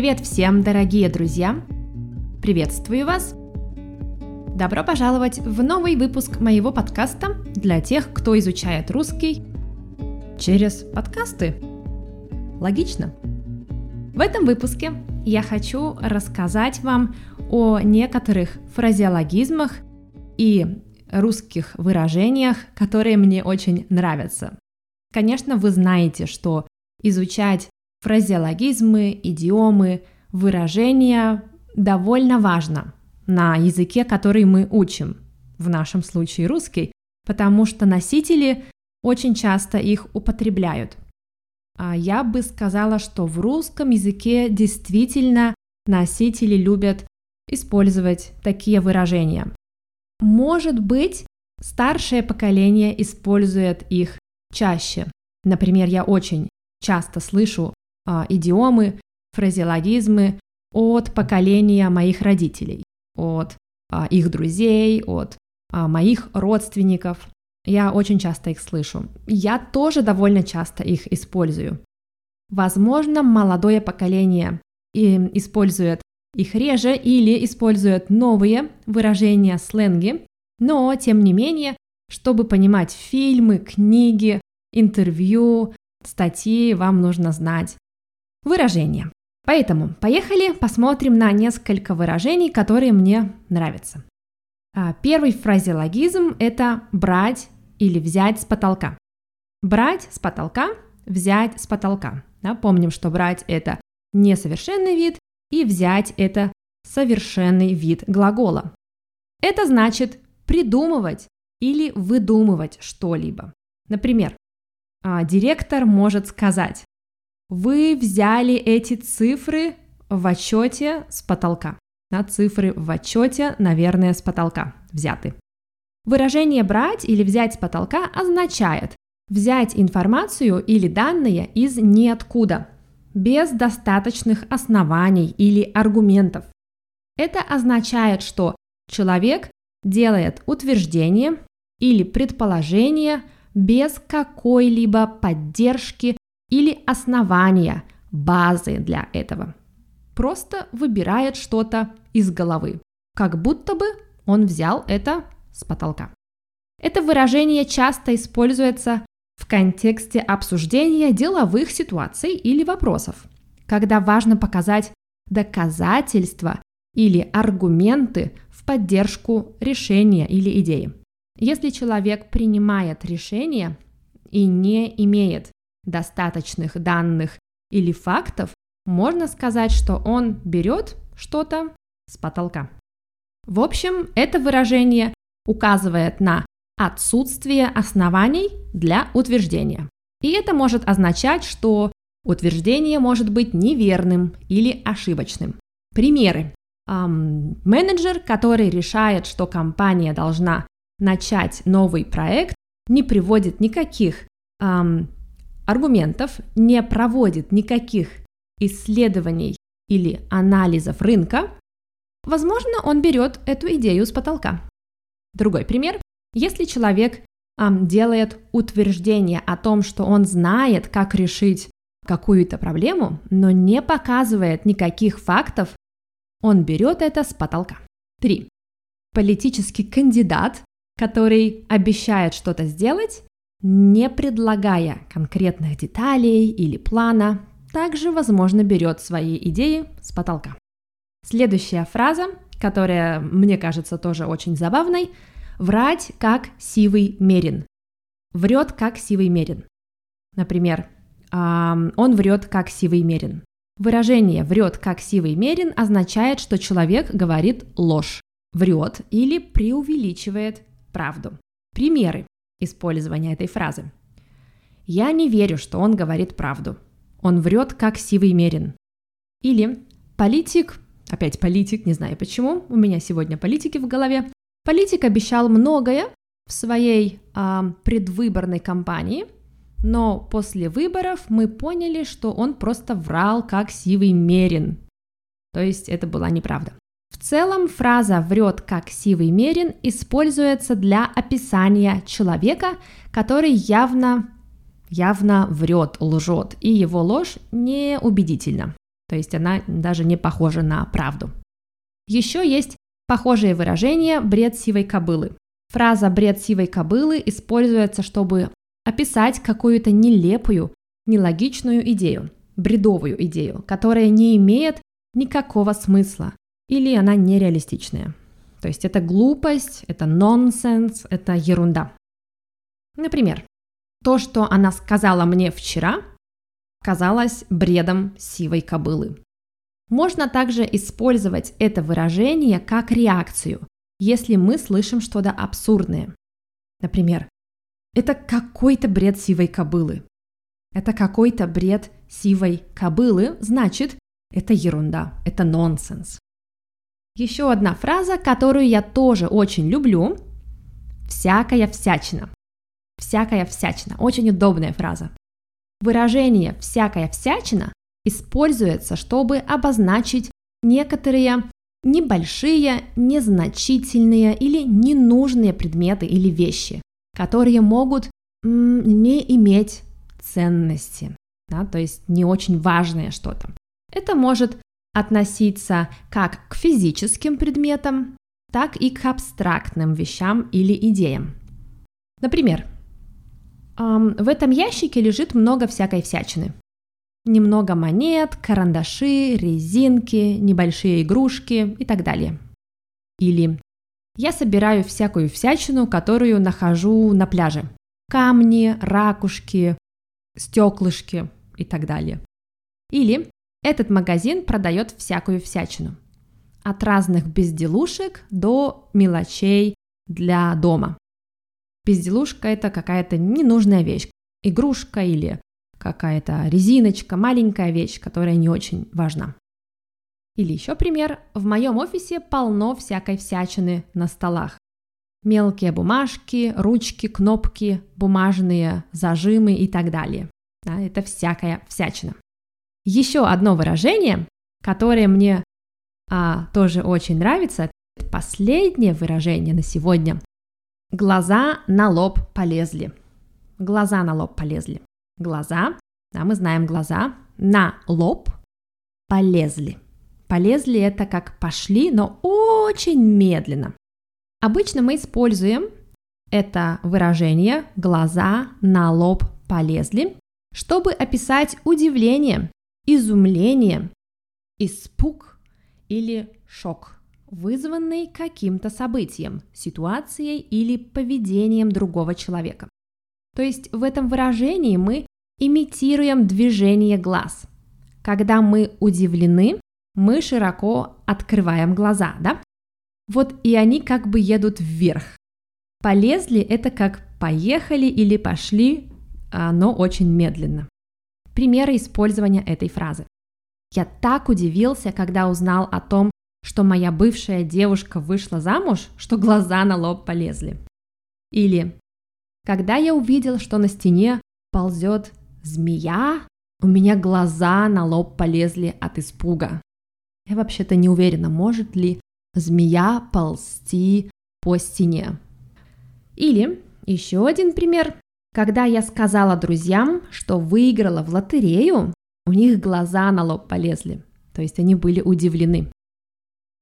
Привет всем, дорогие друзья! Приветствую вас! Добро пожаловать в новый выпуск моего подкаста для тех, кто изучает русский через подкасты. Логично. В этом выпуске я хочу рассказать вам о некоторых фразеологизмах и русских выражениях, которые мне очень нравятся. Конечно, вы знаете, что изучать фразеологизмы, идиомы, выражения довольно важно на языке, который мы учим, в нашем случае русский, потому что носители очень часто их употребляют. А я бы сказала, что в русском языке действительно носители любят использовать такие выражения. Может быть, старшее поколение использует их чаще. Например, я очень часто слышу а, идиомы, фразеологизмы от поколения моих родителей, от а, их друзей, от а, моих родственников. Я очень часто их слышу. Я тоже довольно часто их использую. Возможно, молодое поколение использует их реже или используют новые выражения, сленги, но тем не менее, чтобы понимать фильмы, книги, интервью, статьи, вам нужно знать выражения. Поэтому поехали посмотрим на несколько выражений, которые мне нравятся. А, первый фразеологизм – это брать или взять с потолка. Брать с потолка, взять с потолка. Да, помним, что брать – это несовершенный вид, и взять – это совершенный вид глагола. Это значит придумывать или выдумывать что-либо. Например, а, директор может сказать, вы взяли эти цифры в отчете с потолка. На цифры в отчете, наверное, с потолка взяты. Выражение «брать» или «взять с потолка» означает взять информацию или данные из ниоткуда, без достаточных оснований или аргументов. Это означает, что человек делает утверждение или предположение без какой-либо поддержки или основания, базы для этого. Просто выбирает что-то из головы, как будто бы он взял это с потолка. Это выражение часто используется в контексте обсуждения деловых ситуаций или вопросов, когда важно показать доказательства или аргументы в поддержку решения или идеи. Если человек принимает решение и не имеет достаточных данных или фактов, можно сказать, что он берет что-то с потолка. В общем, это выражение указывает на отсутствие оснований для утверждения. И это может означать, что утверждение может быть неверным или ошибочным. Примеры. Эм, менеджер, который решает, что компания должна начать новый проект, не приводит никаких эм, аргументов, не проводит никаких исследований или анализов рынка, возможно, он берет эту идею с потолка. Другой пример. Если человек эм, делает утверждение о том, что он знает, как решить какую-то проблему, но не показывает никаких фактов, он берет это с потолка. 3. Политический кандидат, который обещает что-то сделать, не предлагая конкретных деталей или плана, также, возможно, берет свои идеи с потолка. Следующая фраза, которая мне кажется тоже очень забавной – Врать как сивый мерин. Врет как сивый мерин. Например, он врет как сивый мерин. Выражение «врет как сивый мерин» означает, что человек говорит ложь, врет или преувеличивает правду. Примеры использования этой фразы. «Я не верю, что он говорит правду. Он врет как сивый мерин». Или «Политик, опять политик, не знаю почему, у меня сегодня политики в голове, Политик обещал многое в своей э, предвыборной кампании, но после выборов мы поняли, что он просто врал как сивый мерин. То есть это была неправда. В целом фраза «врет как сивый мерин» используется для описания человека, который явно, явно врет, лжет, и его ложь неубедительна. То есть она даже не похожа на правду. Еще есть похожее выражение «бред сивой кобылы». Фраза «бред сивой кобылы» используется, чтобы описать какую-то нелепую, нелогичную идею, бредовую идею, которая не имеет никакого смысла или она нереалистичная. То есть это глупость, это нонсенс, это ерунда. Например, то, что она сказала мне вчера, казалось бредом сивой кобылы. Можно также использовать это выражение как реакцию, если мы слышим что-то абсурдное. Например, это какой-то бред сивой кобылы. Это какой-то бред сивой кобылы, значит, это ерунда, это нонсенс. Еще одна фраза, которую я тоже очень люблю. Всякая всячина. Всякая всячина. Очень удобная фраза. Выражение «всякая всячина» используется, чтобы обозначить некоторые небольшие, незначительные или ненужные предметы или вещи, которые могут не иметь ценности, да, то есть не очень важное что-то. Это может относиться как к физическим предметам, так и к абстрактным вещам или идеям. Например, в этом ящике лежит много всякой всячины. Немного монет, карандаши, резинки, небольшие игрушки и так далее. Или я собираю всякую всячину, которую нахожу на пляже. Камни, ракушки, стеклышки и так далее. Или этот магазин продает всякую всячину. От разных безделушек до мелочей для дома. Безделушка – это какая-то ненужная вещь. Игрушка или какая-то резиночка, маленькая вещь, которая не очень важна. Или еще пример. В моем офисе полно всякой всячины на столах. Мелкие бумажки, ручки, кнопки, бумажные зажимы и так далее. Да, это всякая всячина. Еще одно выражение, которое мне а, тоже очень нравится, последнее выражение на сегодня. Глаза на лоб полезли. Глаза на лоб полезли. Глаза, да, мы знаем глаза, на лоб полезли. Полезли это как пошли, но очень медленно. Обычно мы используем это выражение «глаза на лоб полезли», чтобы описать удивление, изумление, испуг или шок, вызванный каким-то событием, ситуацией или поведением другого человека. То есть в этом выражении мы имитируем движение глаз. Когда мы удивлены, мы широко открываем глаза, да? Вот и они как бы едут вверх. Полезли – это как поехали или пошли, но очень медленно. Примеры использования этой фразы. Я так удивился, когда узнал о том, что моя бывшая девушка вышла замуж, что глаза на лоб полезли. Или когда я увидел, что на стене ползет змея, у меня глаза на лоб полезли от испуга. Я вообще-то не уверена, может ли змея ползти по стене. Или еще один пример. Когда я сказала друзьям, что выиграла в лотерею, у них глаза на лоб полезли, то есть они были удивлены.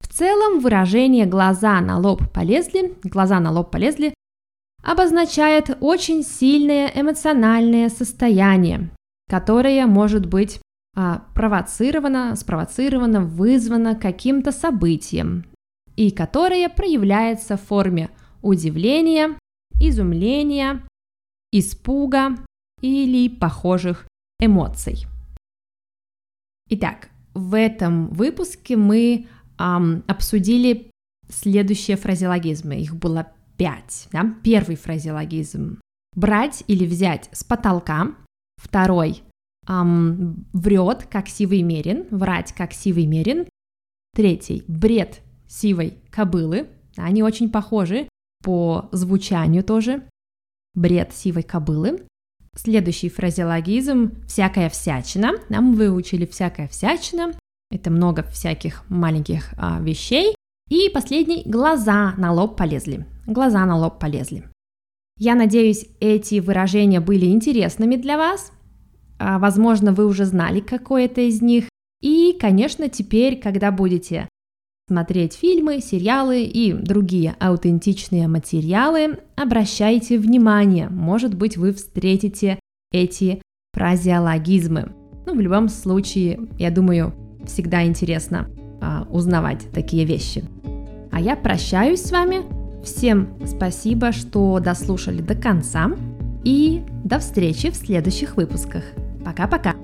В целом выражение «глаза на лоб полезли», «глаза на лоб полезли» обозначает очень сильное эмоциональное состояние, которое может быть а, провоцировано, спровоцировано, вызвано каким-то событием, и которое проявляется в форме удивления, изумления, испуга или похожих эмоций. Итак, в этом выпуске мы эм, обсудили следующие фразеологизмы. Их было пять. Да? Первый фразеологизм – брать или взять с потолка. Второй эм, – врет, как сивый мерин, врать, как сивый мерин. Третий – бред сивой кобылы. Они очень похожи по звучанию тоже бред сивой кобылы. Следующий фразеологизм – всякая всячина. Нам выучили всякая всячина. Это много всяких маленьких а, вещей. И последний – глаза на лоб полезли. Глаза на лоб полезли. Я надеюсь, эти выражения были интересными для вас. А, возможно, вы уже знали какое-то из них. И, конечно, теперь, когда будете смотреть фильмы, сериалы и другие аутентичные материалы, обращайте внимание, может быть, вы встретите эти фразеологизмы. Ну, в любом случае, я думаю, всегда интересно а, узнавать такие вещи. А я прощаюсь с вами. Всем спасибо, что дослушали до конца. И до встречи в следующих выпусках. Пока-пока!